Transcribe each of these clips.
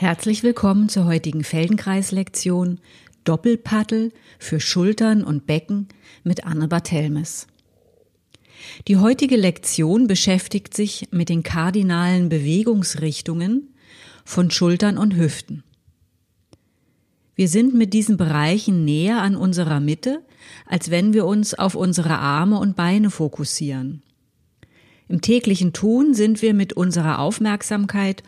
Herzlich willkommen zur heutigen Feldenkreis-Lektion Doppelpaddel für Schultern und Becken mit Anne Barthelmes. Die heutige Lektion beschäftigt sich mit den kardinalen Bewegungsrichtungen von Schultern und Hüften. Wir sind mit diesen Bereichen näher an unserer Mitte, als wenn wir uns auf unsere Arme und Beine fokussieren. Im täglichen Tun sind wir mit unserer Aufmerksamkeit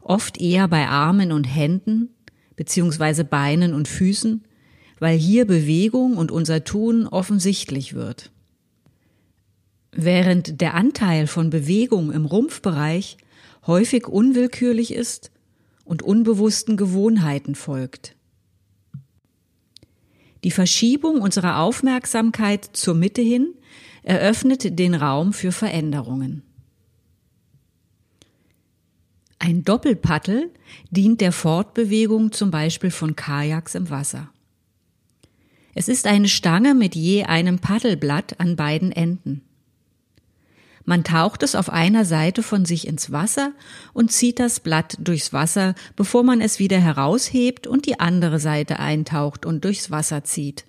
oft eher bei Armen und Händen beziehungsweise Beinen und Füßen, weil hier Bewegung und unser Tun offensichtlich wird. Während der Anteil von Bewegung im Rumpfbereich häufig unwillkürlich ist und unbewussten Gewohnheiten folgt. Die Verschiebung unserer Aufmerksamkeit zur Mitte hin eröffnet den Raum für Veränderungen. Ein Doppelpaddel dient der Fortbewegung zum Beispiel von Kajaks im Wasser. Es ist eine Stange mit je einem Paddelblatt an beiden Enden. Man taucht es auf einer Seite von sich ins Wasser und zieht das Blatt durchs Wasser, bevor man es wieder heraushebt und die andere Seite eintaucht und durchs Wasser zieht.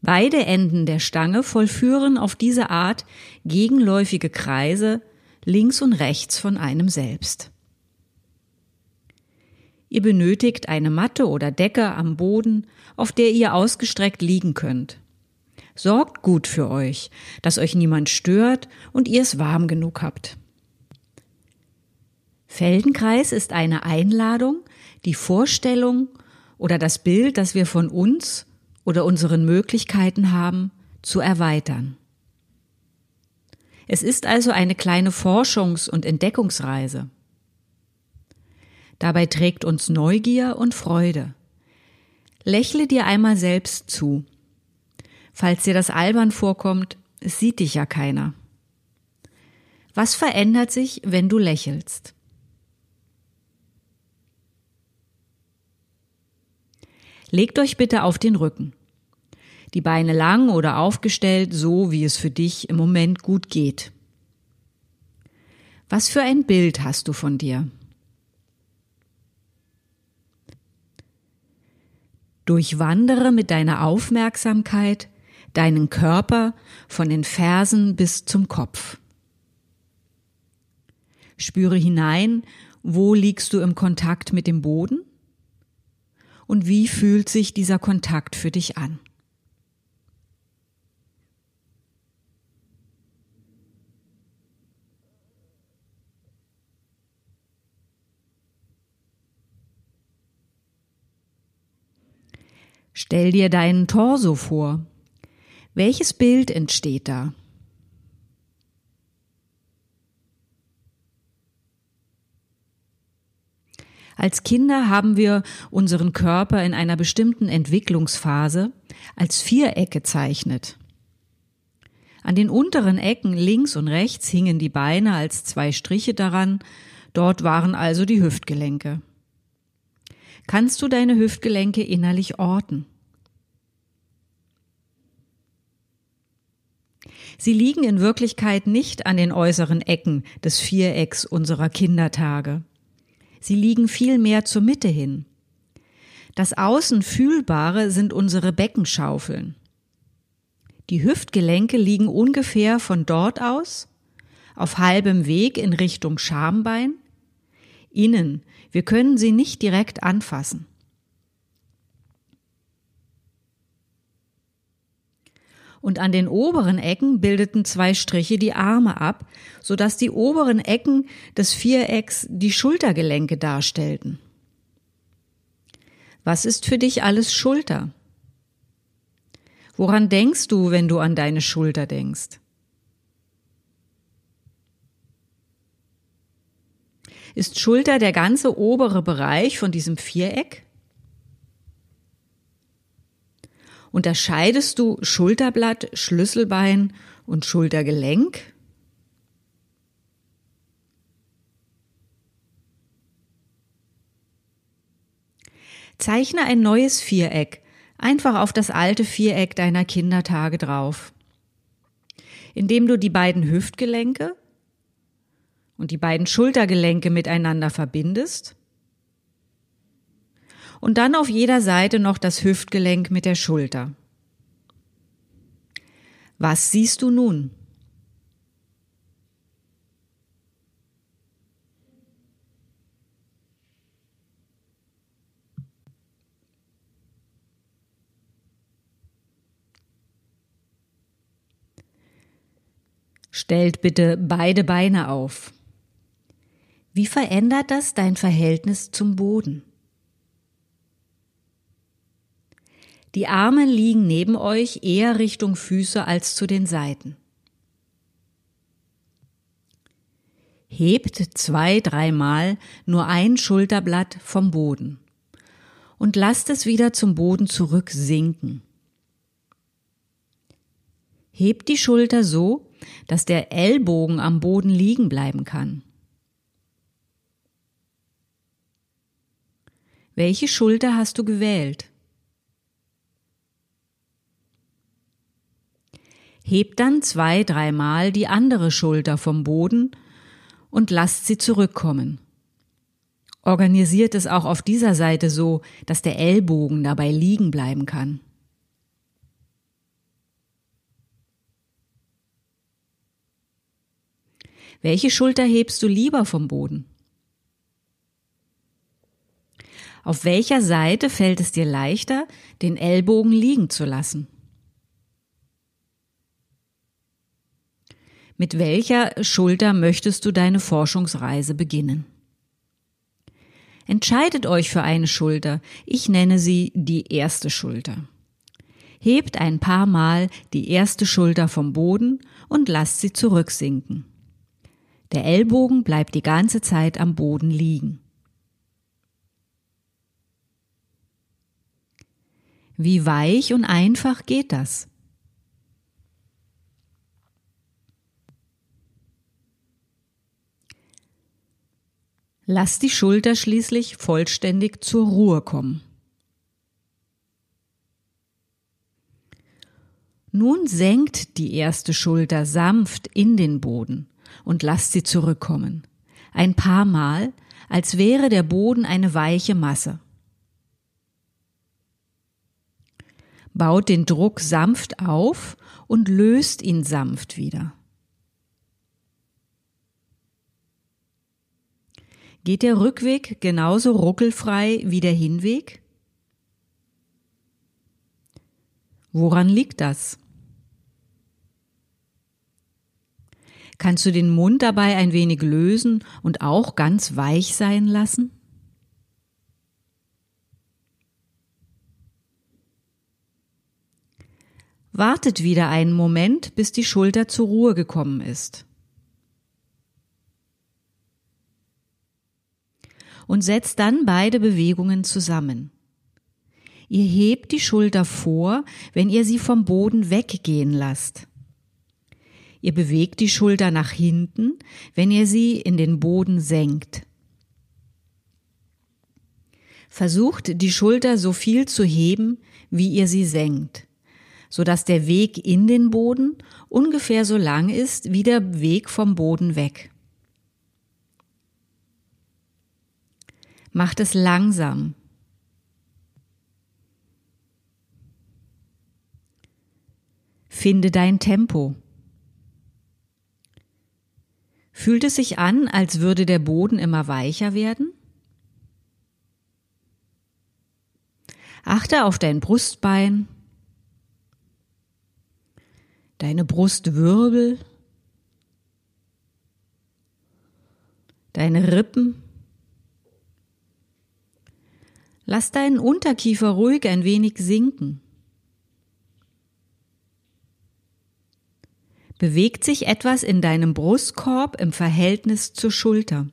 Beide Enden der Stange vollführen auf diese Art gegenläufige Kreise links und rechts von einem selbst. Ihr benötigt eine Matte oder Decke am Boden, auf der ihr ausgestreckt liegen könnt. Sorgt gut für euch, dass euch niemand stört und ihr es warm genug habt. Feldenkreis ist eine Einladung, die Vorstellung oder das Bild, das wir von uns oder unseren Möglichkeiten haben, zu erweitern. Es ist also eine kleine Forschungs- und Entdeckungsreise. Dabei trägt uns Neugier und Freude. Lächle dir einmal selbst zu. Falls dir das albern vorkommt, sieht dich ja keiner. Was verändert sich, wenn du lächelst? Legt euch bitte auf den Rücken die Beine lang oder aufgestellt, so wie es für dich im Moment gut geht. Was für ein Bild hast du von dir? Durchwandere mit deiner Aufmerksamkeit deinen Körper von den Fersen bis zum Kopf. Spüre hinein, wo liegst du im Kontakt mit dem Boden und wie fühlt sich dieser Kontakt für dich an. Stell dir deinen Torso vor. Welches Bild entsteht da? Als Kinder haben wir unseren Körper in einer bestimmten Entwicklungsphase als Viereck gezeichnet. An den unteren Ecken links und rechts hingen die Beine als zwei Striche daran, dort waren also die Hüftgelenke kannst du deine Hüftgelenke innerlich orten. Sie liegen in Wirklichkeit nicht an den äußeren Ecken des Vierecks unserer Kindertage. Sie liegen vielmehr zur Mitte hin. Das Außen Fühlbare sind unsere Beckenschaufeln. Die Hüftgelenke liegen ungefähr von dort aus, auf halbem Weg in Richtung Schambein, innen wir können sie nicht direkt anfassen. Und an den oberen Ecken bildeten zwei Striche die Arme ab, so dass die oberen Ecken des Vierecks die Schultergelenke darstellten. Was ist für dich alles Schulter? Woran denkst du, wenn du an deine Schulter denkst? Ist Schulter der ganze obere Bereich von diesem Viereck? Unterscheidest du Schulterblatt, Schlüsselbein und Schultergelenk? Zeichne ein neues Viereck, einfach auf das alte Viereck deiner Kindertage drauf, indem du die beiden Hüftgelenke und die beiden Schultergelenke miteinander verbindest und dann auf jeder Seite noch das Hüftgelenk mit der Schulter. Was siehst du nun? Stellt bitte beide Beine auf. Wie verändert das dein Verhältnis zum Boden? Die Arme liegen neben euch eher Richtung Füße als zu den Seiten. Hebt zwei, dreimal nur ein Schulterblatt vom Boden und lasst es wieder zum Boden zurück sinken. Hebt die Schulter so, dass der Ellbogen am Boden liegen bleiben kann. Welche Schulter hast du gewählt? Hebt dann zwei, dreimal die andere Schulter vom Boden und lasst sie zurückkommen. Organisiert es auch auf dieser Seite so, dass der Ellbogen dabei liegen bleiben kann. Welche Schulter hebst du lieber vom Boden? Auf welcher Seite fällt es dir leichter, den Ellbogen liegen zu lassen? Mit welcher Schulter möchtest du deine Forschungsreise beginnen? Entscheidet euch für eine Schulter. Ich nenne sie die erste Schulter. Hebt ein paar Mal die erste Schulter vom Boden und lasst sie zurücksinken. Der Ellbogen bleibt die ganze Zeit am Boden liegen. Wie weich und einfach geht das? Lass die Schulter schließlich vollständig zur Ruhe kommen. Nun senkt die erste Schulter sanft in den Boden und lasst sie zurückkommen. Ein paar Mal, als wäre der Boden eine weiche Masse. Baut den Druck sanft auf und löst ihn sanft wieder. Geht der Rückweg genauso ruckelfrei wie der Hinweg? Woran liegt das? Kannst du den Mund dabei ein wenig lösen und auch ganz weich sein lassen? Wartet wieder einen Moment, bis die Schulter zur Ruhe gekommen ist. und setzt dann beide Bewegungen zusammen. Ihr hebt die Schulter vor, wenn ihr sie vom Boden weggehen lasst. Ihr bewegt die Schulter nach hinten, wenn ihr sie in den Boden senkt. Versucht die Schulter so viel zu heben, wie ihr sie senkt, so dass der Weg in den Boden ungefähr so lang ist wie der Weg vom Boden weg. Macht es langsam. Finde dein Tempo. Fühlt es sich an, als würde der Boden immer weicher werden? Achte auf dein Brustbein, deine Brustwirbel, deine Rippen. Lass deinen Unterkiefer ruhig ein wenig sinken. Bewegt sich etwas in deinem Brustkorb im Verhältnis zur Schulter?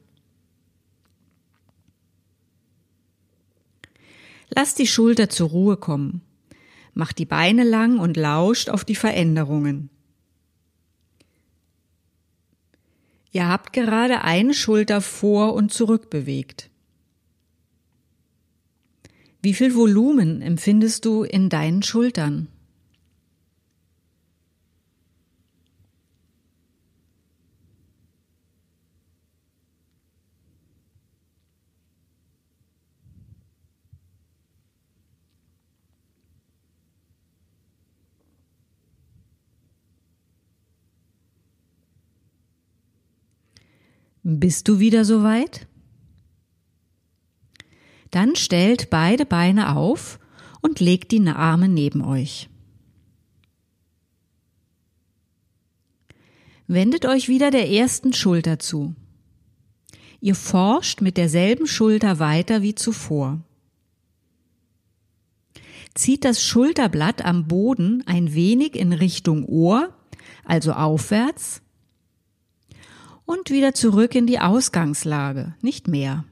Lass die Schulter zur Ruhe kommen. Mach die Beine lang und lauscht auf die Veränderungen. Ihr habt gerade eine Schulter vor und zurück bewegt. Wie viel Volumen empfindest du in deinen Schultern? Bist du wieder soweit? Dann stellt beide Beine auf und legt die Arme neben euch. Wendet euch wieder der ersten Schulter zu. Ihr forscht mit derselben Schulter weiter wie zuvor. Zieht das Schulterblatt am Boden ein wenig in Richtung Ohr, also aufwärts, und wieder zurück in die Ausgangslage, nicht mehr.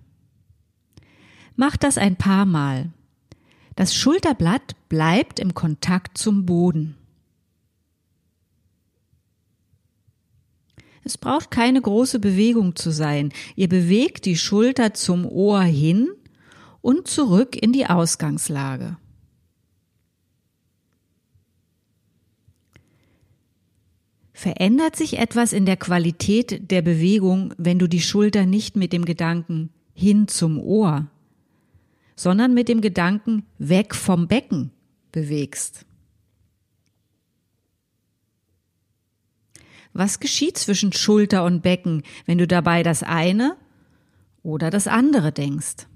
Macht das ein paar Mal. Das Schulterblatt bleibt im Kontakt zum Boden. Es braucht keine große Bewegung zu sein. Ihr bewegt die Schulter zum Ohr hin und zurück in die Ausgangslage. Verändert sich etwas in der Qualität der Bewegung, wenn du die Schulter nicht mit dem Gedanken hin zum Ohr, sondern mit dem Gedanken weg vom Becken bewegst? Was geschieht zwischen Schulter und Becken, wenn du dabei das eine oder das andere denkst?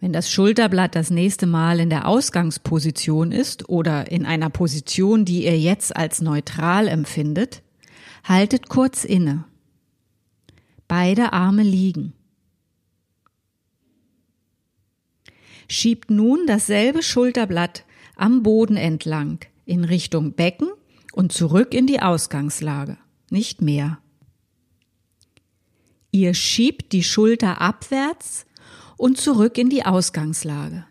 Wenn das Schulterblatt das nächste Mal in der Ausgangsposition ist oder in einer Position, die ihr jetzt als neutral empfindet, haltet kurz inne. Beide Arme liegen. schiebt nun dasselbe Schulterblatt am Boden entlang in Richtung Becken und zurück in die Ausgangslage. Nicht mehr. Ihr schiebt die Schulter abwärts und zurück in die Ausgangslage.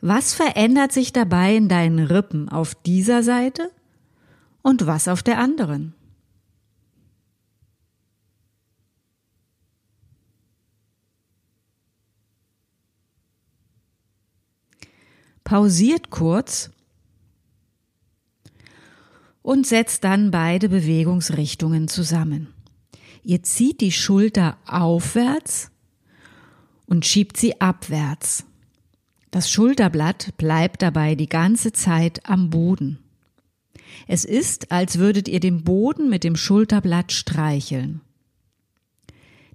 Was verändert sich dabei in deinen Rippen auf dieser Seite und was auf der anderen? pausiert kurz und setzt dann beide Bewegungsrichtungen zusammen. Ihr zieht die Schulter aufwärts und schiebt sie abwärts. Das Schulterblatt bleibt dabei die ganze Zeit am Boden. Es ist, als würdet ihr den Boden mit dem Schulterblatt streicheln.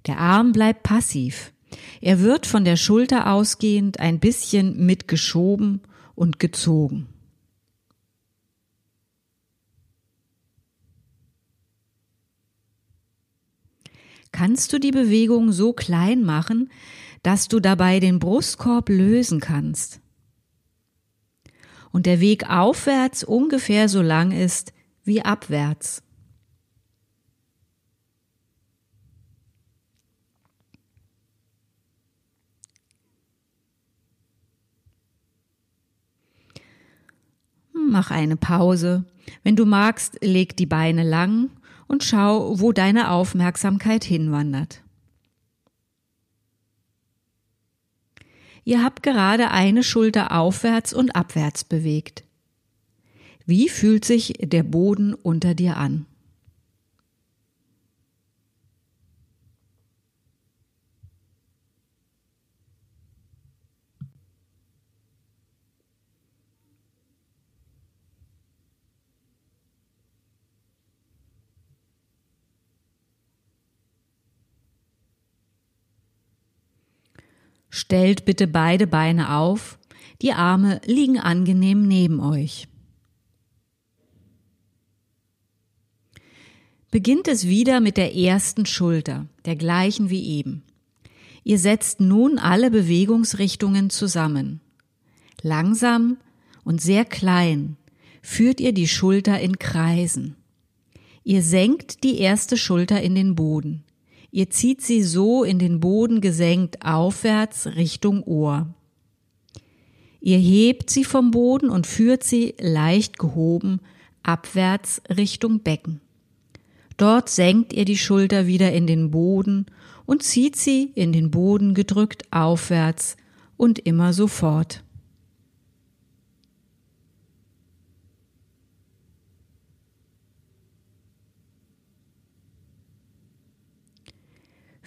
Der Arm bleibt passiv. Er wird von der Schulter ausgehend ein bisschen mitgeschoben und gezogen. Kannst du die Bewegung so klein machen, dass du dabei den Brustkorb lösen kannst? Und der Weg aufwärts ungefähr so lang ist wie abwärts. mach eine Pause. Wenn du magst, leg die Beine lang und schau, wo deine Aufmerksamkeit hinwandert. Ihr habt gerade eine Schulter aufwärts und abwärts bewegt. Wie fühlt sich der Boden unter dir an? Stellt bitte beide Beine auf, die Arme liegen angenehm neben euch. Beginnt es wieder mit der ersten Schulter, der gleichen wie eben. Ihr setzt nun alle Bewegungsrichtungen zusammen. Langsam und sehr klein führt ihr die Schulter in Kreisen. Ihr senkt die erste Schulter in den Boden. Ihr zieht sie so in den Boden gesenkt aufwärts Richtung Ohr. Ihr hebt sie vom Boden und führt sie leicht gehoben abwärts Richtung Becken. Dort senkt ihr die Schulter wieder in den Boden und zieht sie in den Boden gedrückt aufwärts und immer so fort.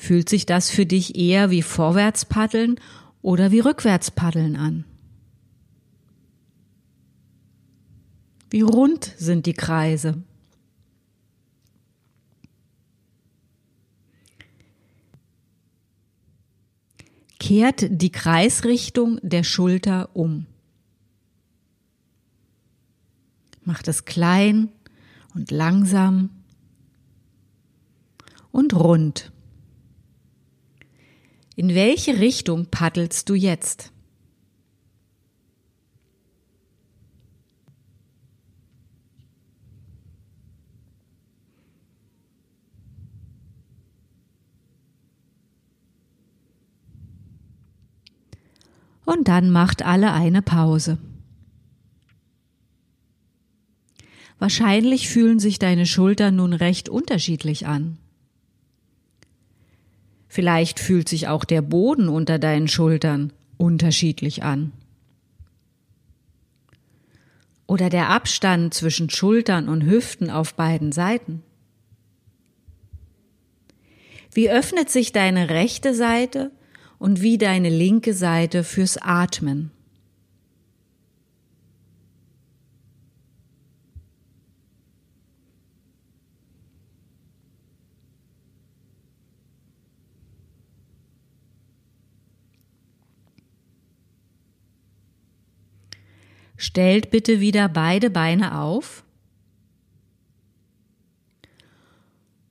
Fühlt sich das für dich eher wie Vorwärtspaddeln oder wie Rückwärtspaddeln an? Wie rund sind die Kreise? Kehrt die Kreisrichtung der Schulter um. Macht es klein und langsam und rund. In welche Richtung paddelst du jetzt? Und dann macht alle eine Pause. Wahrscheinlich fühlen sich deine Schultern nun recht unterschiedlich an. Vielleicht fühlt sich auch der Boden unter deinen Schultern unterschiedlich an. Oder der Abstand zwischen Schultern und Hüften auf beiden Seiten. Wie öffnet sich deine rechte Seite und wie deine linke Seite fürs Atmen? Stellt bitte wieder beide Beine auf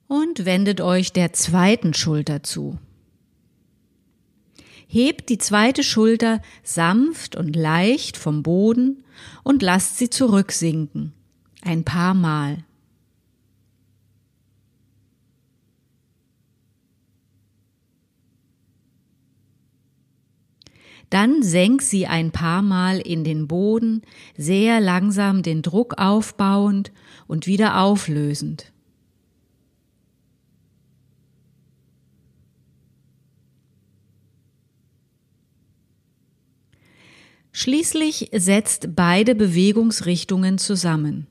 und wendet euch der zweiten Schulter zu. Hebt die zweite Schulter sanft und leicht vom Boden und lasst sie zurücksinken. Ein paar Mal. Dann senk sie ein paar Mal in den Boden, sehr langsam den Druck aufbauend und wieder auflösend. Schließlich setzt beide Bewegungsrichtungen zusammen.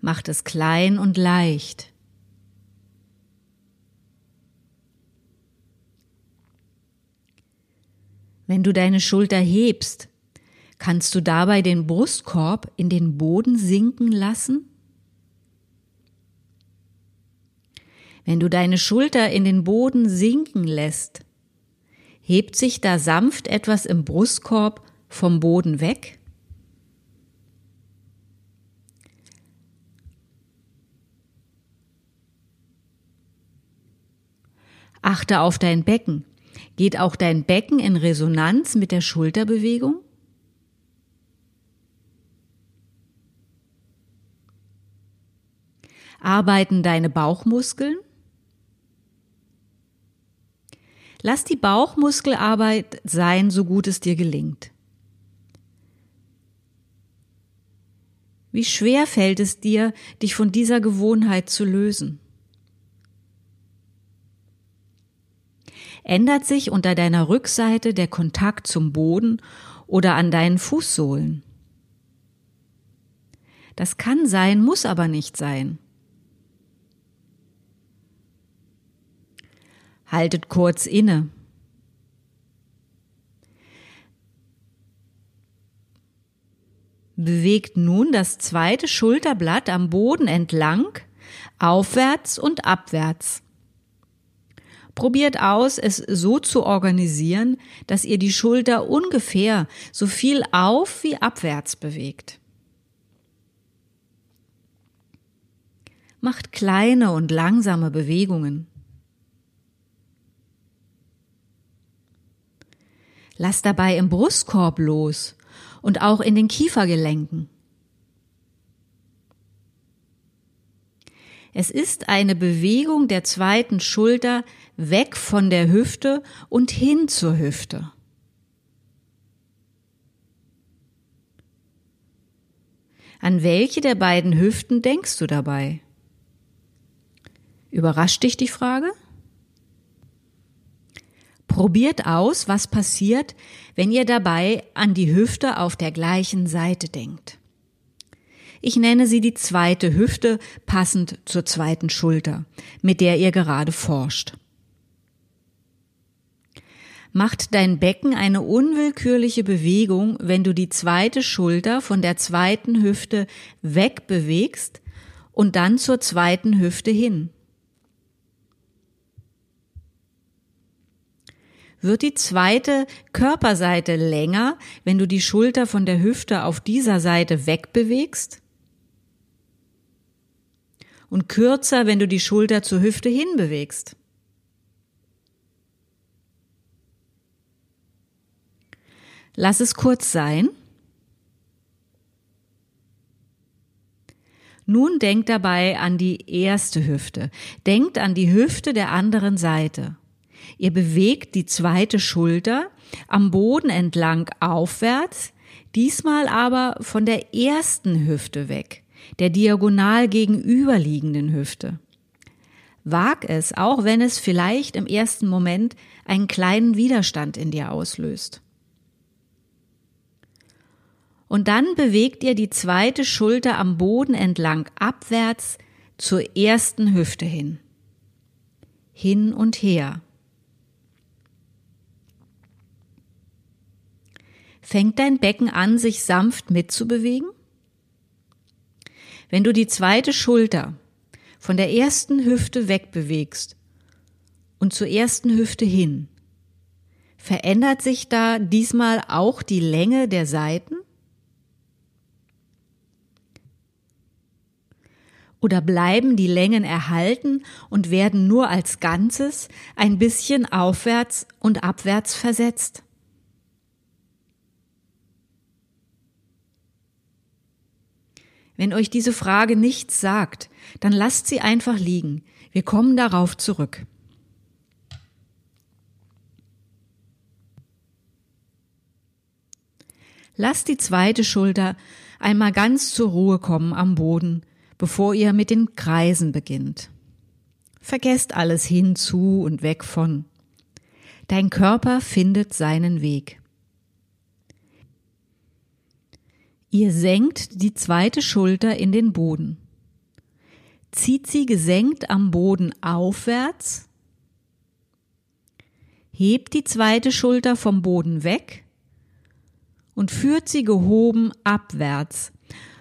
Macht es klein und leicht. Wenn du deine Schulter hebst, kannst du dabei den Brustkorb in den Boden sinken lassen? Wenn du deine Schulter in den Boden sinken lässt, hebt sich da sanft etwas im Brustkorb vom Boden weg? Achte auf dein Becken. Geht auch dein Becken in Resonanz mit der Schulterbewegung? Arbeiten deine Bauchmuskeln? Lass die Bauchmuskelarbeit sein, so gut es dir gelingt. Wie schwer fällt es dir, dich von dieser Gewohnheit zu lösen? Ändert sich unter deiner Rückseite der Kontakt zum Boden oder an deinen Fußsohlen? Das kann sein, muss aber nicht sein. Haltet kurz inne. Bewegt nun das zweite Schulterblatt am Boden entlang, aufwärts und abwärts. Probiert aus, es so zu organisieren, dass ihr die Schulter ungefähr so viel auf wie abwärts bewegt. Macht kleine und langsame Bewegungen. Lasst dabei im Brustkorb los und auch in den Kiefergelenken. Es ist eine Bewegung der zweiten Schulter weg von der Hüfte und hin zur Hüfte. An welche der beiden Hüften denkst du dabei? Überrascht dich die Frage? Probiert aus, was passiert, wenn ihr dabei an die Hüfte auf der gleichen Seite denkt. Ich nenne sie die zweite Hüfte, passend zur zweiten Schulter, mit der ihr gerade forscht. macht dein Becken eine unwillkürliche Bewegung, wenn du die zweite Schulter von der zweiten Hüfte wegbewegst und dann zur zweiten Hüfte hin. Wird die zweite Körperseite länger, wenn du die Schulter von der Hüfte auf dieser Seite wegbewegst? Und kürzer, wenn du die Schulter zur Hüfte hinbewegst? Lass es kurz sein. Nun denkt dabei an die erste Hüfte. Denkt an die Hüfte der anderen Seite. Ihr bewegt die zweite Schulter am Boden entlang aufwärts, diesmal aber von der ersten Hüfte weg, der diagonal gegenüberliegenden Hüfte. Wag es, auch wenn es vielleicht im ersten Moment einen kleinen Widerstand in dir auslöst. Und dann bewegt ihr die zweite Schulter am Boden entlang abwärts zur ersten Hüfte hin. Hin und her. Fängt dein Becken an, sich sanft mitzubewegen? Wenn du die zweite Schulter von der ersten Hüfte wegbewegst und zur ersten Hüfte hin, verändert sich da diesmal auch die Länge der Seiten? Oder bleiben die Längen erhalten und werden nur als Ganzes ein bisschen aufwärts und abwärts versetzt? Wenn euch diese Frage nichts sagt, dann lasst sie einfach liegen. Wir kommen darauf zurück. Lasst die zweite Schulter einmal ganz zur Ruhe kommen am Boden bevor ihr mit den Kreisen beginnt. Vergesst alles hinzu und weg von. Dein Körper findet seinen Weg. Ihr senkt die zweite Schulter in den Boden. Zieht sie gesenkt am Boden aufwärts. Hebt die zweite Schulter vom Boden weg und führt sie gehoben abwärts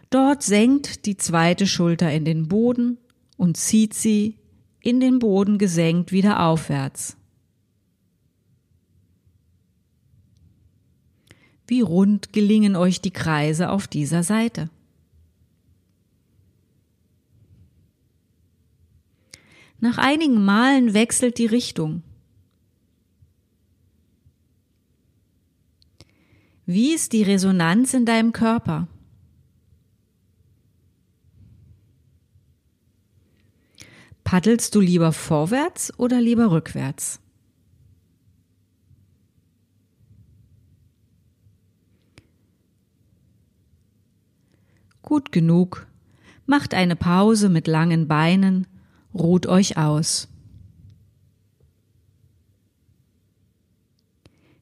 Dort senkt die zweite Schulter in den Boden und zieht sie in den Boden gesenkt wieder aufwärts. Wie rund gelingen euch die Kreise auf dieser Seite? Nach einigen Malen wechselt die Richtung. Wie ist die Resonanz in deinem Körper? Paddelst du lieber vorwärts oder lieber rückwärts? Gut genug. Macht eine Pause mit langen Beinen, ruht euch aus.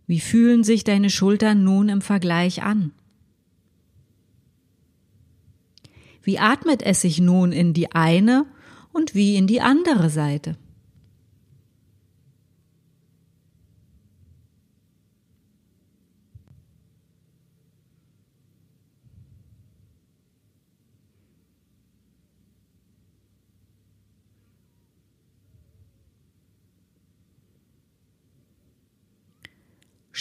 Wie fühlen sich deine Schultern nun im Vergleich an? Wie atmet es sich nun in die eine und wie in die andere Seite.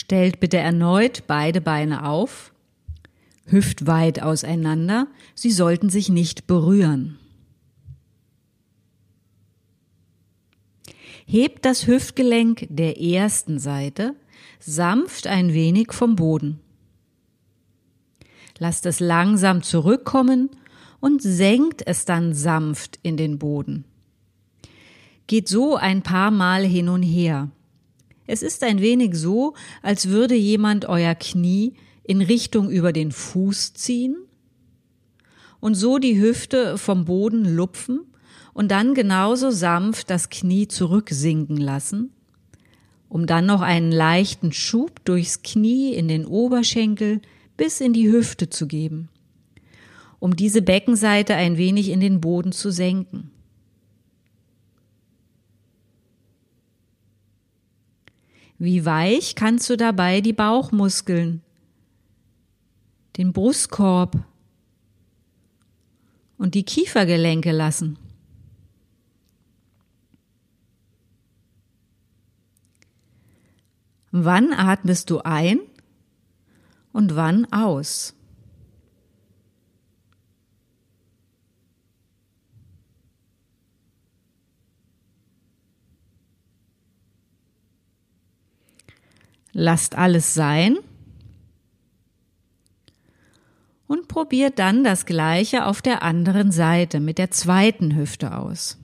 Stellt bitte erneut beide Beine auf, hüftweit auseinander, sie sollten sich nicht berühren. Hebt das Hüftgelenk der ersten Seite sanft ein wenig vom Boden. Lasst es langsam zurückkommen und senkt es dann sanft in den Boden. Geht so ein paar Mal hin und her. Es ist ein wenig so, als würde jemand euer Knie in Richtung über den Fuß ziehen und so die Hüfte vom Boden lupfen und dann genauso sanft das Knie zurücksinken lassen, um dann noch einen leichten Schub durchs Knie in den Oberschenkel bis in die Hüfte zu geben, um diese Beckenseite ein wenig in den Boden zu senken. Wie weich kannst du dabei die Bauchmuskeln, den Brustkorb und die Kiefergelenke lassen? Wann atmest du ein und wann aus? Lasst alles sein und probiert dann das gleiche auf der anderen Seite mit der zweiten Hüfte aus.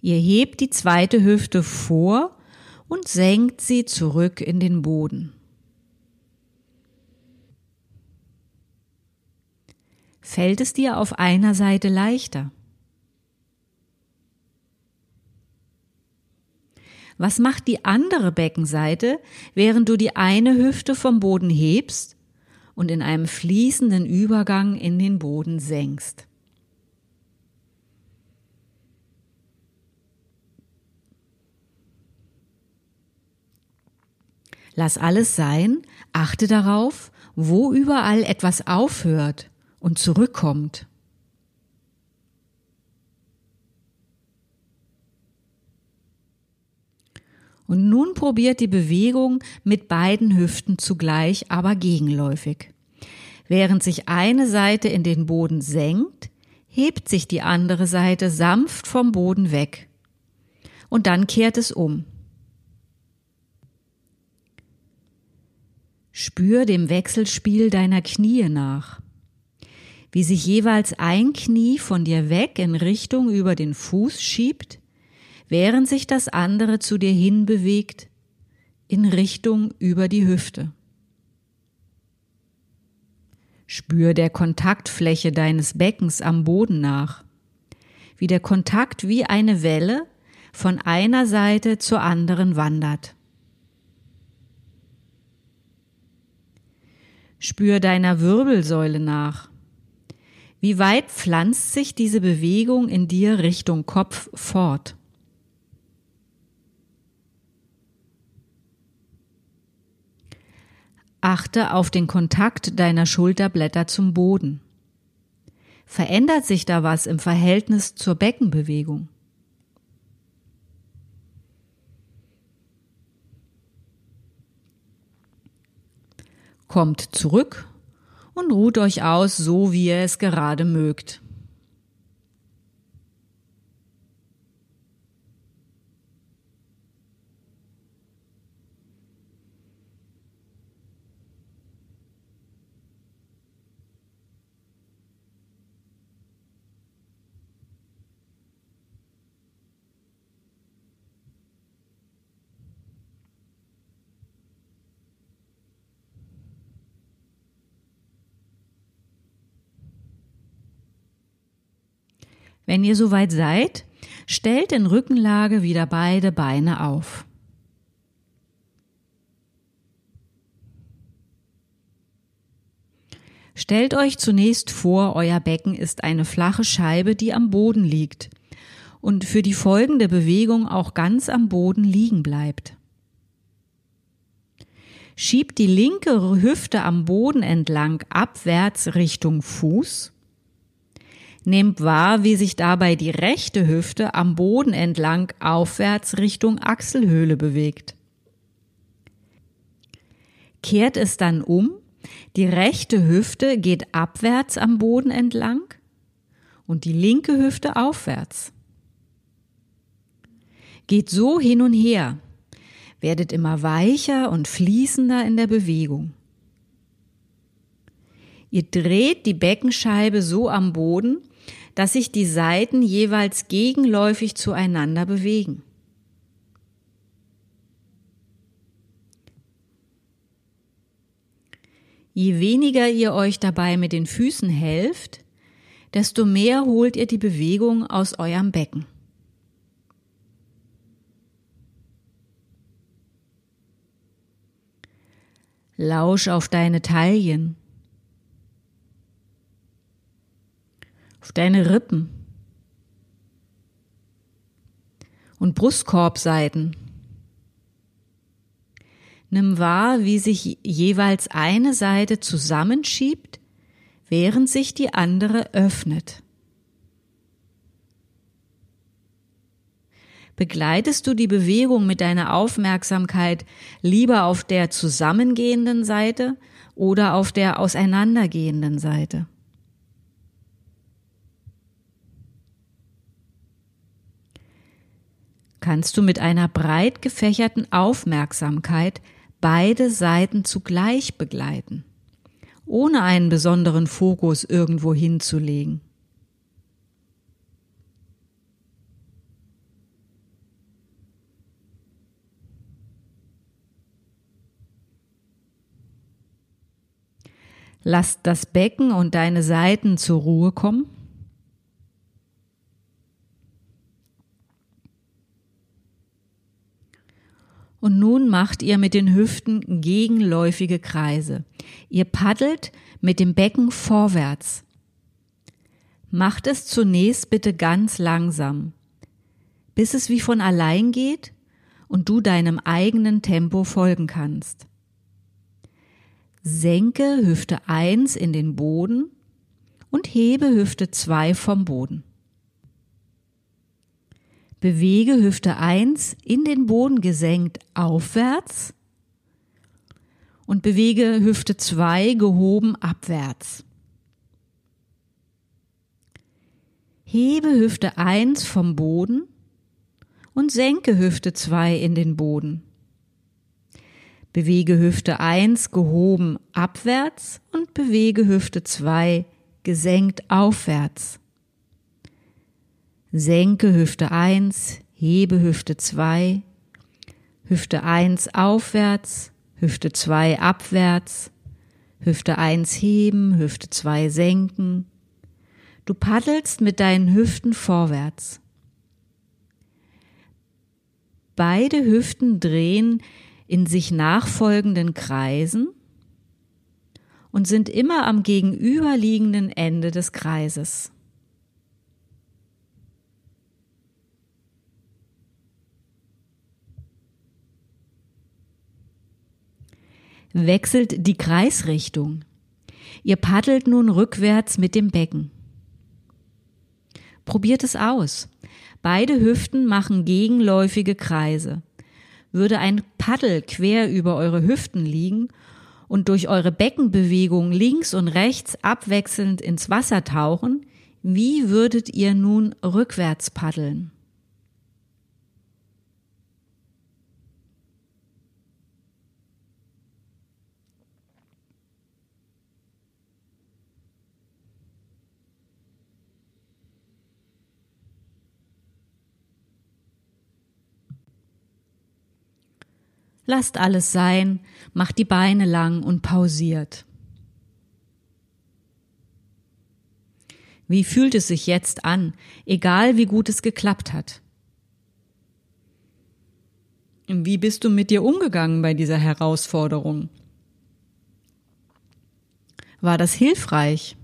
Ihr hebt die zweite Hüfte vor und senkt sie zurück in den Boden. Fällt es dir auf einer Seite leichter? Was macht die andere Beckenseite, während du die eine Hüfte vom Boden hebst und in einem fließenden Übergang in den Boden senkst? Lass alles sein, achte darauf, wo überall etwas aufhört und zurückkommt. Und nun probiert die Bewegung mit beiden Hüften zugleich, aber gegenläufig. Während sich eine Seite in den Boden senkt, hebt sich die andere Seite sanft vom Boden weg. Und dann kehrt es um. Spür dem Wechselspiel deiner Knie nach, wie sich jeweils ein Knie von dir weg in Richtung über den Fuß schiebt während sich das andere zu dir hinbewegt in Richtung über die Hüfte. Spür der Kontaktfläche deines Beckens am Boden nach, wie der Kontakt wie eine Welle von einer Seite zur anderen wandert. Spür deiner Wirbelsäule nach. Wie weit pflanzt sich diese Bewegung in dir Richtung Kopf fort? Achte auf den Kontakt deiner Schulterblätter zum Boden. Verändert sich da was im Verhältnis zur Beckenbewegung? Kommt zurück und ruht euch aus, so wie ihr es gerade mögt. Wenn ihr soweit seid, stellt in Rückenlage wieder beide Beine auf. Stellt euch zunächst vor, euer Becken ist eine flache Scheibe, die am Boden liegt und für die folgende Bewegung auch ganz am Boden liegen bleibt. Schiebt die linke Hüfte am Boden entlang abwärts Richtung Fuß Nehmt wahr, wie sich dabei die rechte Hüfte am Boden entlang aufwärts Richtung Achselhöhle bewegt. Kehrt es dann um, die rechte Hüfte geht abwärts am Boden entlang und die linke Hüfte aufwärts. Geht so hin und her, werdet immer weicher und fließender in der Bewegung. Ihr dreht die Beckenscheibe so am Boden, dass sich die Seiten jeweils gegenläufig zueinander bewegen. Je weniger ihr euch dabei mit den Füßen helft, desto mehr holt ihr die Bewegung aus eurem Becken. Lausch auf deine Taillen. Auf deine Rippen und Brustkorbseiten. Nimm wahr, wie sich jeweils eine Seite zusammenschiebt, während sich die andere öffnet. Begleitest du die Bewegung mit deiner Aufmerksamkeit lieber auf der zusammengehenden Seite oder auf der auseinandergehenden Seite? Kannst du mit einer breit gefächerten Aufmerksamkeit beide Seiten zugleich begleiten, ohne einen besonderen Fokus irgendwo hinzulegen? Lass das Becken und deine Seiten zur Ruhe kommen. Und nun macht ihr mit den Hüften gegenläufige Kreise. Ihr paddelt mit dem Becken vorwärts. Macht es zunächst bitte ganz langsam, bis es wie von allein geht und du deinem eigenen Tempo folgen kannst. Senke Hüfte 1 in den Boden und hebe Hüfte 2 vom Boden. Bewege Hüfte 1 in den Boden gesenkt aufwärts und bewege Hüfte 2 gehoben abwärts. Hebe Hüfte 1 vom Boden und senke Hüfte 2 in den Boden. Bewege Hüfte 1 gehoben abwärts und bewege Hüfte 2 gesenkt aufwärts. Senke Hüfte 1, hebe Hüfte 2, Hüfte 1 aufwärts, Hüfte 2 abwärts, Hüfte 1 heben, Hüfte 2 senken. Du paddelst mit deinen Hüften vorwärts. Beide Hüften drehen in sich nachfolgenden Kreisen und sind immer am gegenüberliegenden Ende des Kreises. Wechselt die Kreisrichtung. Ihr paddelt nun rückwärts mit dem Becken. Probiert es aus. Beide Hüften machen gegenläufige Kreise würde ein Paddel quer über eure Hüften liegen und durch eure Beckenbewegung links und rechts abwechselnd ins Wasser tauchen, wie würdet ihr nun rückwärts paddeln? Lasst alles sein, macht die Beine lang und pausiert. Wie fühlt es sich jetzt an, egal wie gut es geklappt hat? Wie bist du mit dir umgegangen bei dieser Herausforderung? War das hilfreich?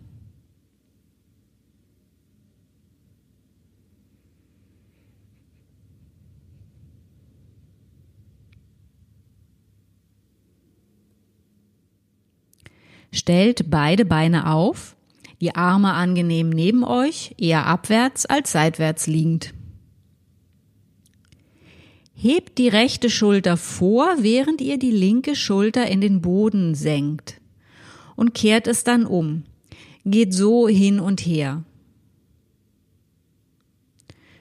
Stellt beide Beine auf, die Arme angenehm neben euch, eher abwärts als seitwärts liegend. Hebt die rechte Schulter vor, während ihr die linke Schulter in den Boden senkt und kehrt es dann um. Geht so hin und her.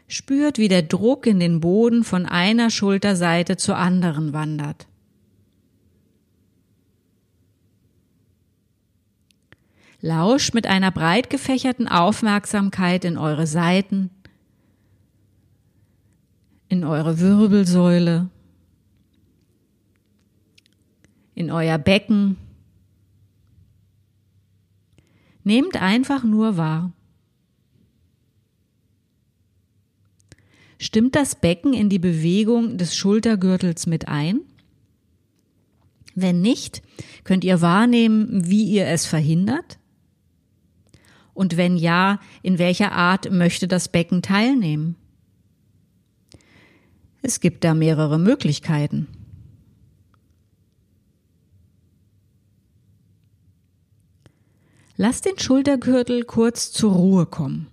Spürt, wie der Druck in den Boden von einer Schulterseite zur anderen wandert. Lauscht mit einer breit gefächerten Aufmerksamkeit in eure Seiten, in eure Wirbelsäule, in euer Becken. Nehmt einfach nur wahr. Stimmt das Becken in die Bewegung des Schultergürtels mit ein? Wenn nicht, könnt ihr wahrnehmen, wie ihr es verhindert? Und wenn ja, in welcher Art möchte das Becken teilnehmen? Es gibt da mehrere Möglichkeiten. Lass den Schultergürtel kurz zur Ruhe kommen.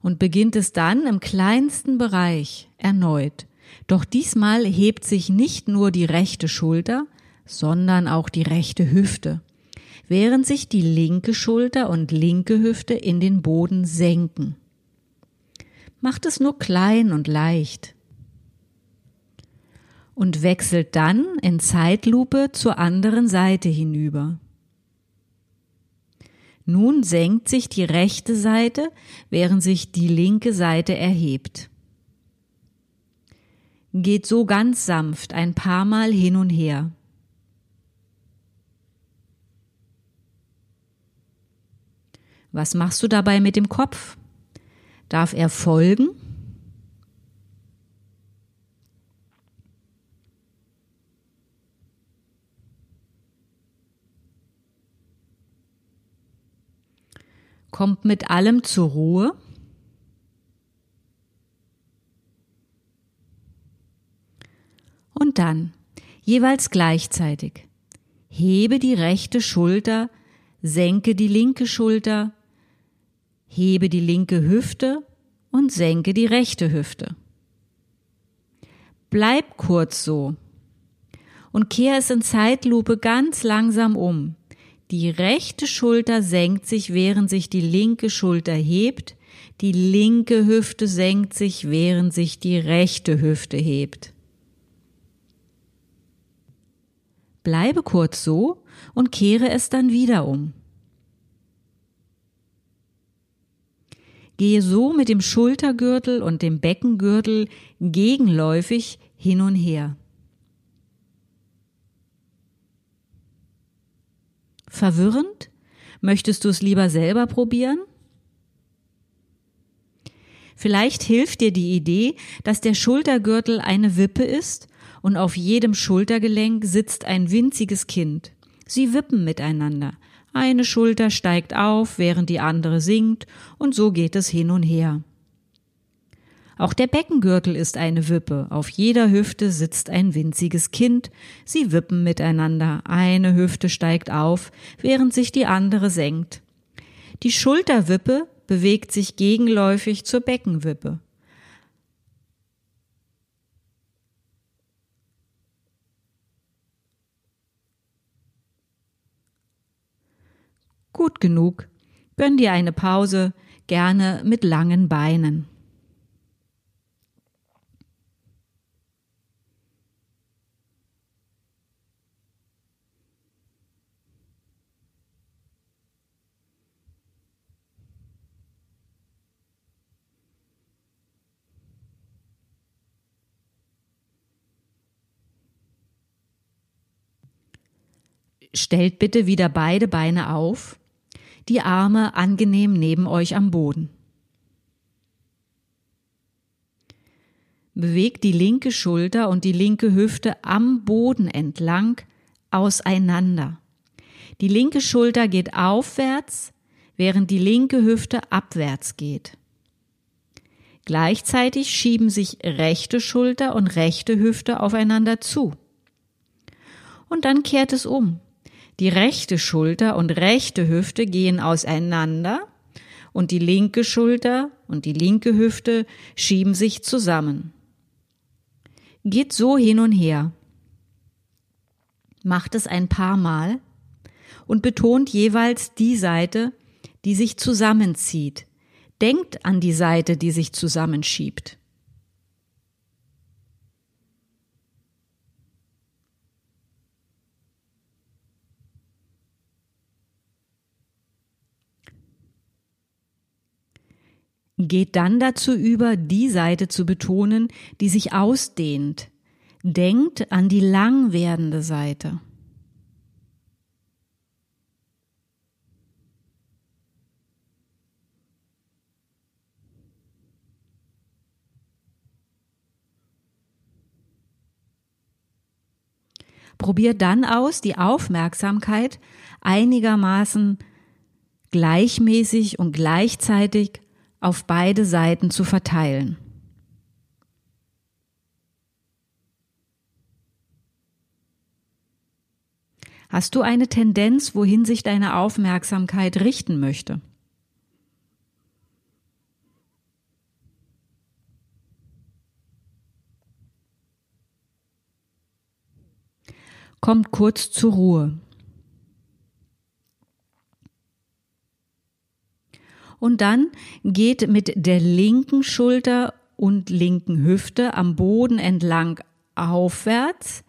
Und beginnt es dann im kleinsten Bereich erneut. Doch diesmal hebt sich nicht nur die rechte Schulter, sondern auch die rechte Hüfte, während sich die linke Schulter und linke Hüfte in den Boden senken. Macht es nur klein und leicht und wechselt dann in Zeitlupe zur anderen Seite hinüber. Nun senkt sich die rechte Seite, während sich die linke Seite erhebt. Geht so ganz sanft ein paar Mal hin und her. Was machst du dabei mit dem Kopf? Darf er folgen? kommt mit allem zur Ruhe. Und dann, jeweils gleichzeitig, hebe die rechte Schulter, senke die linke Schulter, hebe die linke Hüfte und senke die rechte Hüfte. Bleib kurz so und kehr es in Zeitlupe ganz langsam um. Die rechte Schulter senkt sich, während sich die linke Schulter hebt. Die linke Hüfte senkt sich, während sich die rechte Hüfte hebt. Bleibe kurz so und kehre es dann wieder um. Gehe so mit dem Schultergürtel und dem Beckengürtel gegenläufig hin und her. Verwirrend? Möchtest du es lieber selber probieren? Vielleicht hilft dir die Idee, dass der Schultergürtel eine Wippe ist und auf jedem Schultergelenk sitzt ein winziges Kind. Sie wippen miteinander. Eine Schulter steigt auf, während die andere sinkt, und so geht es hin und her. Auch der Beckengürtel ist eine Wippe. Auf jeder Hüfte sitzt ein winziges Kind. Sie wippen miteinander. Eine Hüfte steigt auf, während sich die andere senkt. Die Schulterwippe bewegt sich gegenläufig zur Beckenwippe. Gut genug. Gönn dir eine Pause, gerne mit langen Beinen. Stellt bitte wieder beide Beine auf, die Arme angenehm neben euch am Boden. Bewegt die linke Schulter und die linke Hüfte am Boden entlang auseinander. Die linke Schulter geht aufwärts, während die linke Hüfte abwärts geht. Gleichzeitig schieben sich rechte Schulter und rechte Hüfte aufeinander zu. Und dann kehrt es um. Die rechte Schulter und rechte Hüfte gehen auseinander und die linke Schulter und die linke Hüfte schieben sich zusammen. Geht so hin und her. Macht es ein paar Mal und betont jeweils die Seite, die sich zusammenzieht. Denkt an die Seite, die sich zusammenschiebt. Geht dann dazu über, die Seite zu betonen, die sich ausdehnt. Denkt an die lang werdende Seite. Probiert dann aus, die Aufmerksamkeit einigermaßen gleichmäßig und gleichzeitig auf beide Seiten zu verteilen. Hast du eine Tendenz, wohin sich deine Aufmerksamkeit richten möchte? Kommt kurz zur Ruhe. Und dann geht mit der linken Schulter und linken Hüfte am Boden entlang aufwärts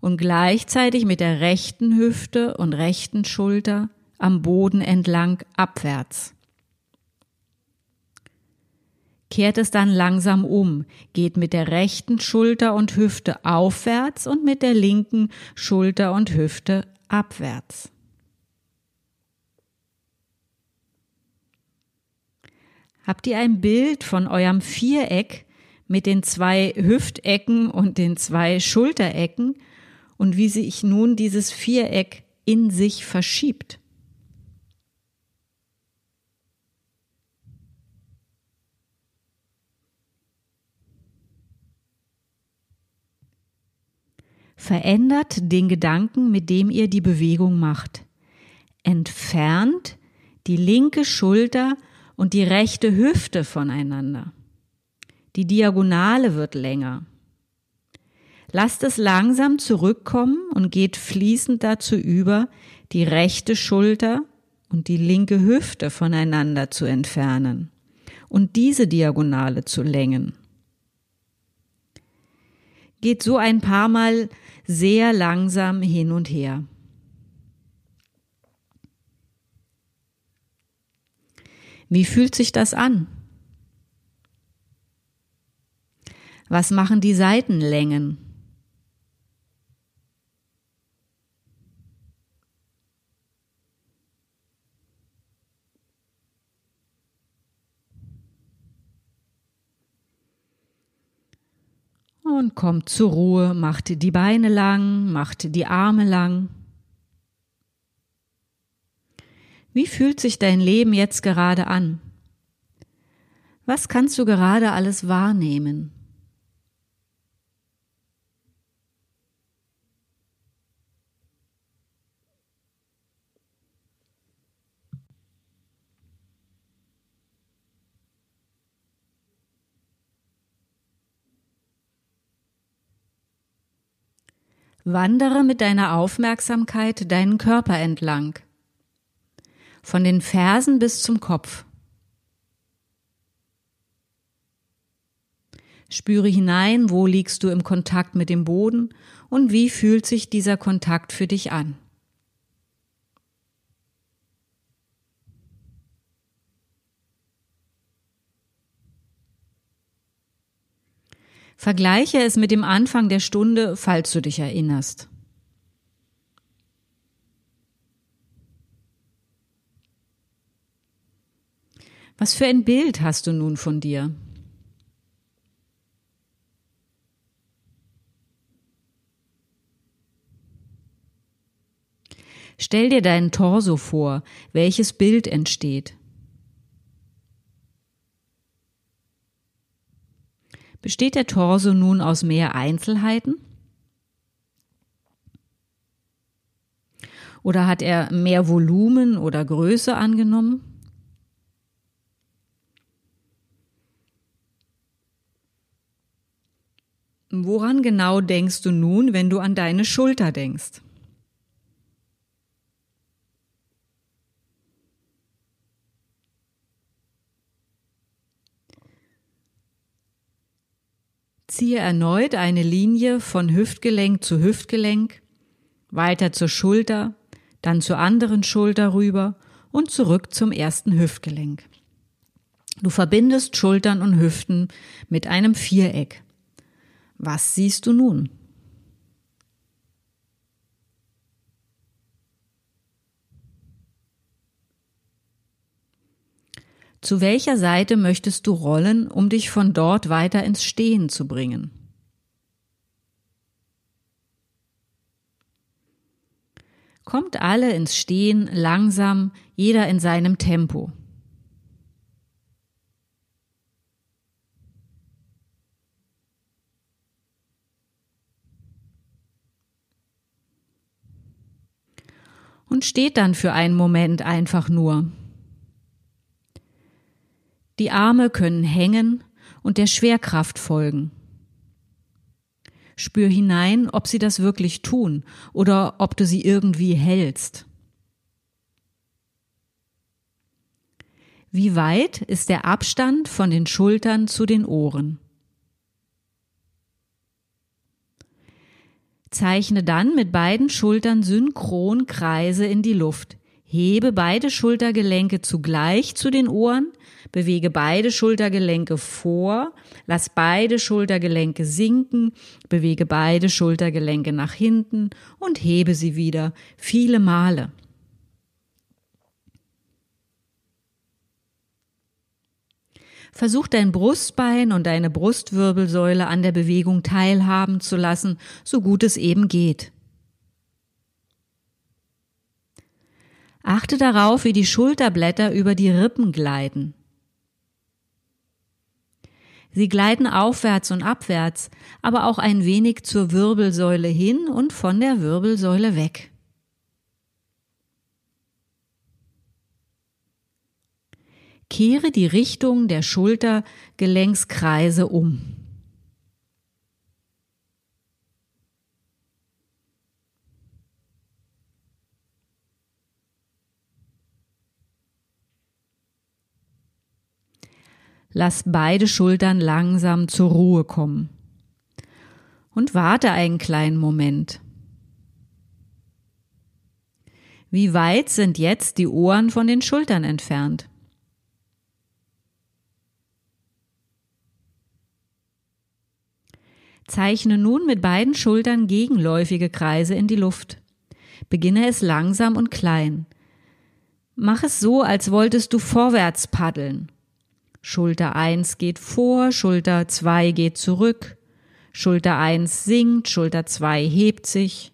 und gleichzeitig mit der rechten Hüfte und rechten Schulter am Boden entlang abwärts. Kehrt es dann langsam um, geht mit der rechten Schulter und Hüfte aufwärts und mit der linken Schulter und Hüfte abwärts. Habt ihr ein Bild von eurem Viereck mit den zwei Hüftecken und den zwei Schulterecken und wie sich nun dieses Viereck in sich verschiebt? Verändert den Gedanken, mit dem ihr die Bewegung macht. Entfernt die linke Schulter und die rechte Hüfte voneinander. Die Diagonale wird länger. Lasst es langsam zurückkommen und geht fließend dazu über, die rechte Schulter und die linke Hüfte voneinander zu entfernen und diese Diagonale zu längen. Geht so ein paar Mal sehr langsam hin und her. Wie fühlt sich das an? Was machen die Seitenlängen? Und kommt zur Ruhe, macht die Beine lang, macht die Arme lang. Wie fühlt sich dein Leben jetzt gerade an? Was kannst du gerade alles wahrnehmen? Wandere mit deiner Aufmerksamkeit deinen Körper entlang von den Fersen bis zum Kopf. Spüre hinein, wo liegst du im Kontakt mit dem Boden und wie fühlt sich dieser Kontakt für dich an. Vergleiche es mit dem Anfang der Stunde, falls du dich erinnerst. Was für ein Bild hast du nun von dir? Stell dir deinen Torso vor, welches Bild entsteht. Besteht der Torso nun aus mehr Einzelheiten? Oder hat er mehr Volumen oder Größe angenommen? Woran genau denkst du nun, wenn du an deine Schulter denkst? Ziehe erneut eine Linie von Hüftgelenk zu Hüftgelenk, weiter zur Schulter, dann zur anderen Schulter rüber und zurück zum ersten Hüftgelenk. Du verbindest Schultern und Hüften mit einem Viereck. Was siehst du nun? Zu welcher Seite möchtest du rollen, um dich von dort weiter ins Stehen zu bringen? Kommt alle ins Stehen langsam, jeder in seinem Tempo. Und steht dann für einen Moment einfach nur. Die Arme können hängen und der Schwerkraft folgen. Spür hinein, ob sie das wirklich tun oder ob du sie irgendwie hältst. Wie weit ist der Abstand von den Schultern zu den Ohren? Zeichne dann mit beiden Schultern synchron Kreise in die Luft. Hebe beide Schultergelenke zugleich zu den Ohren, bewege beide Schultergelenke vor, lass beide Schultergelenke sinken, bewege beide Schultergelenke nach hinten und hebe sie wieder viele Male. Versuch dein Brustbein und deine Brustwirbelsäule an der Bewegung teilhaben zu lassen, so gut es eben geht. Achte darauf, wie die Schulterblätter über die Rippen gleiten. Sie gleiten aufwärts und abwärts, aber auch ein wenig zur Wirbelsäule hin und von der Wirbelsäule weg. Kehre die Richtung der Schultergelenkskreise um. Lass beide Schultern langsam zur Ruhe kommen. Und warte einen kleinen Moment. Wie weit sind jetzt die Ohren von den Schultern entfernt? Zeichne nun mit beiden Schultern gegenläufige Kreise in die Luft. Beginne es langsam und klein. Mach es so, als wolltest du vorwärts paddeln. Schulter 1 geht vor, Schulter 2 geht zurück. Schulter 1 sinkt, Schulter 2 hebt sich.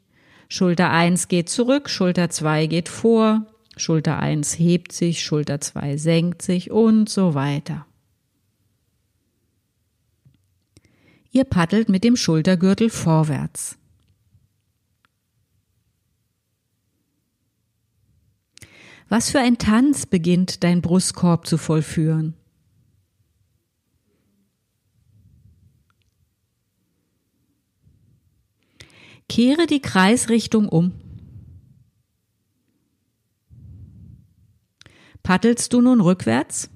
Schulter 1 geht zurück, Schulter 2 geht vor. Schulter 1 hebt sich, Schulter 2 senkt sich und so weiter. Ihr paddelt mit dem Schultergürtel vorwärts. Was für ein Tanz beginnt dein Brustkorb zu vollführen? Kehre die Kreisrichtung um. Paddelst du nun rückwärts?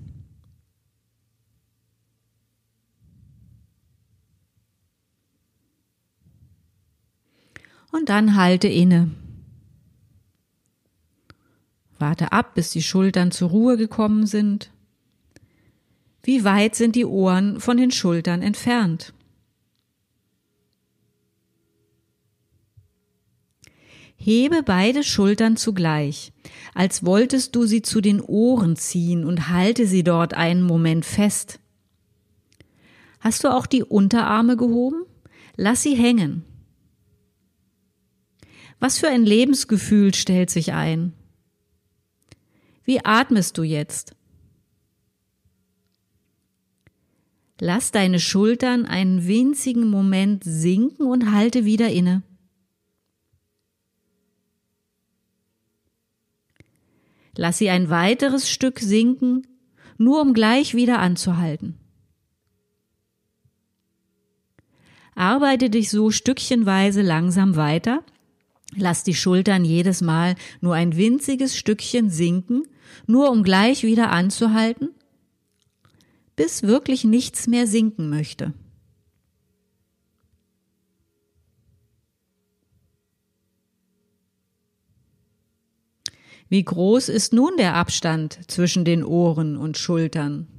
Und dann halte inne. Warte ab, bis die Schultern zur Ruhe gekommen sind. Wie weit sind die Ohren von den Schultern entfernt? Hebe beide Schultern zugleich, als wolltest du sie zu den Ohren ziehen und halte sie dort einen Moment fest. Hast du auch die Unterarme gehoben? Lass sie hängen. Was für ein Lebensgefühl stellt sich ein? Wie atmest du jetzt? Lass deine Schultern einen winzigen Moment sinken und halte wieder inne. Lass sie ein weiteres Stück sinken, nur um gleich wieder anzuhalten. Arbeite dich so stückchenweise langsam weiter Lass die Schultern jedes Mal nur ein winziges Stückchen sinken, nur um gleich wieder anzuhalten, bis wirklich nichts mehr sinken möchte. Wie groß ist nun der Abstand zwischen den Ohren und Schultern?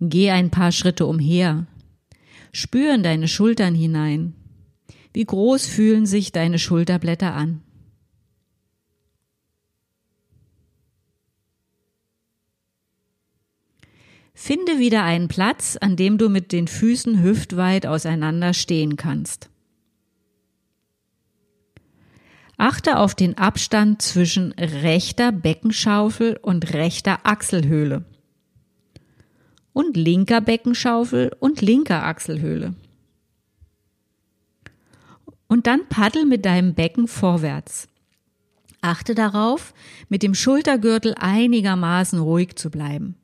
Geh ein paar Schritte umher. Spür in deine Schultern hinein. Wie groß fühlen sich deine Schulterblätter an? Finde wieder einen Platz, an dem du mit den Füßen hüftweit auseinander stehen kannst. Achte auf den Abstand zwischen rechter Beckenschaufel und rechter Achselhöhle und linker Beckenschaufel und linker Achselhöhle. Und dann paddel mit deinem Becken vorwärts. Achte darauf, mit dem Schultergürtel einigermaßen ruhig zu bleiben.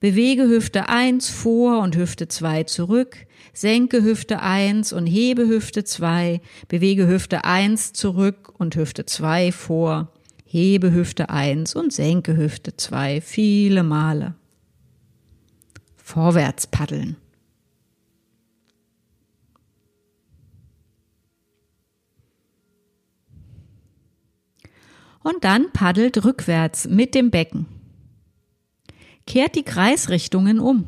Bewege Hüfte 1 vor und Hüfte 2 zurück, senke Hüfte 1 und hebe Hüfte 2, bewege Hüfte 1 zurück und Hüfte 2 vor, hebe Hüfte 1 und senke Hüfte 2 viele Male. Vorwärts paddeln. Und dann paddelt rückwärts mit dem Becken. Kehrt die Kreisrichtungen um.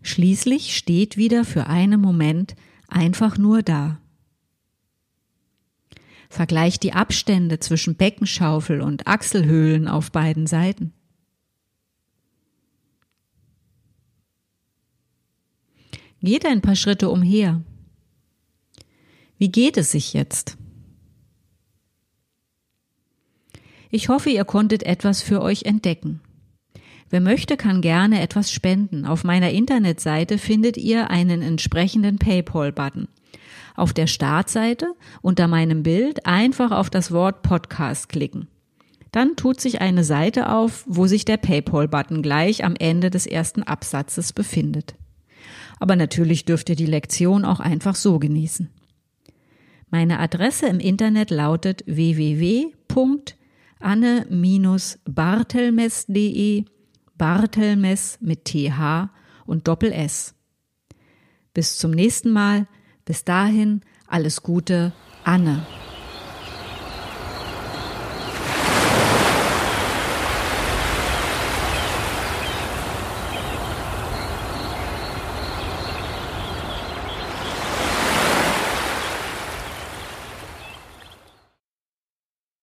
Schließlich steht wieder für einen Moment einfach nur da. Vergleicht die Abstände zwischen Beckenschaufel und Achselhöhlen auf beiden Seiten. Geht ein paar Schritte umher. Wie geht es sich jetzt? Ich hoffe, ihr konntet etwas für euch entdecken. Wer möchte, kann gerne etwas spenden. Auf meiner Internetseite findet ihr einen entsprechenden PayPal-Button. Auf der Startseite unter meinem Bild einfach auf das Wort Podcast klicken. Dann tut sich eine Seite auf, wo sich der PayPal-Button gleich am Ende des ersten Absatzes befindet. Aber natürlich dürft ihr die Lektion auch einfach so genießen. Meine Adresse im Internet lautet www.anne-bartelmes.de Bartelmes mit TH und Doppel S. Bis zum nächsten Mal. Bis dahin alles Gute, Anne.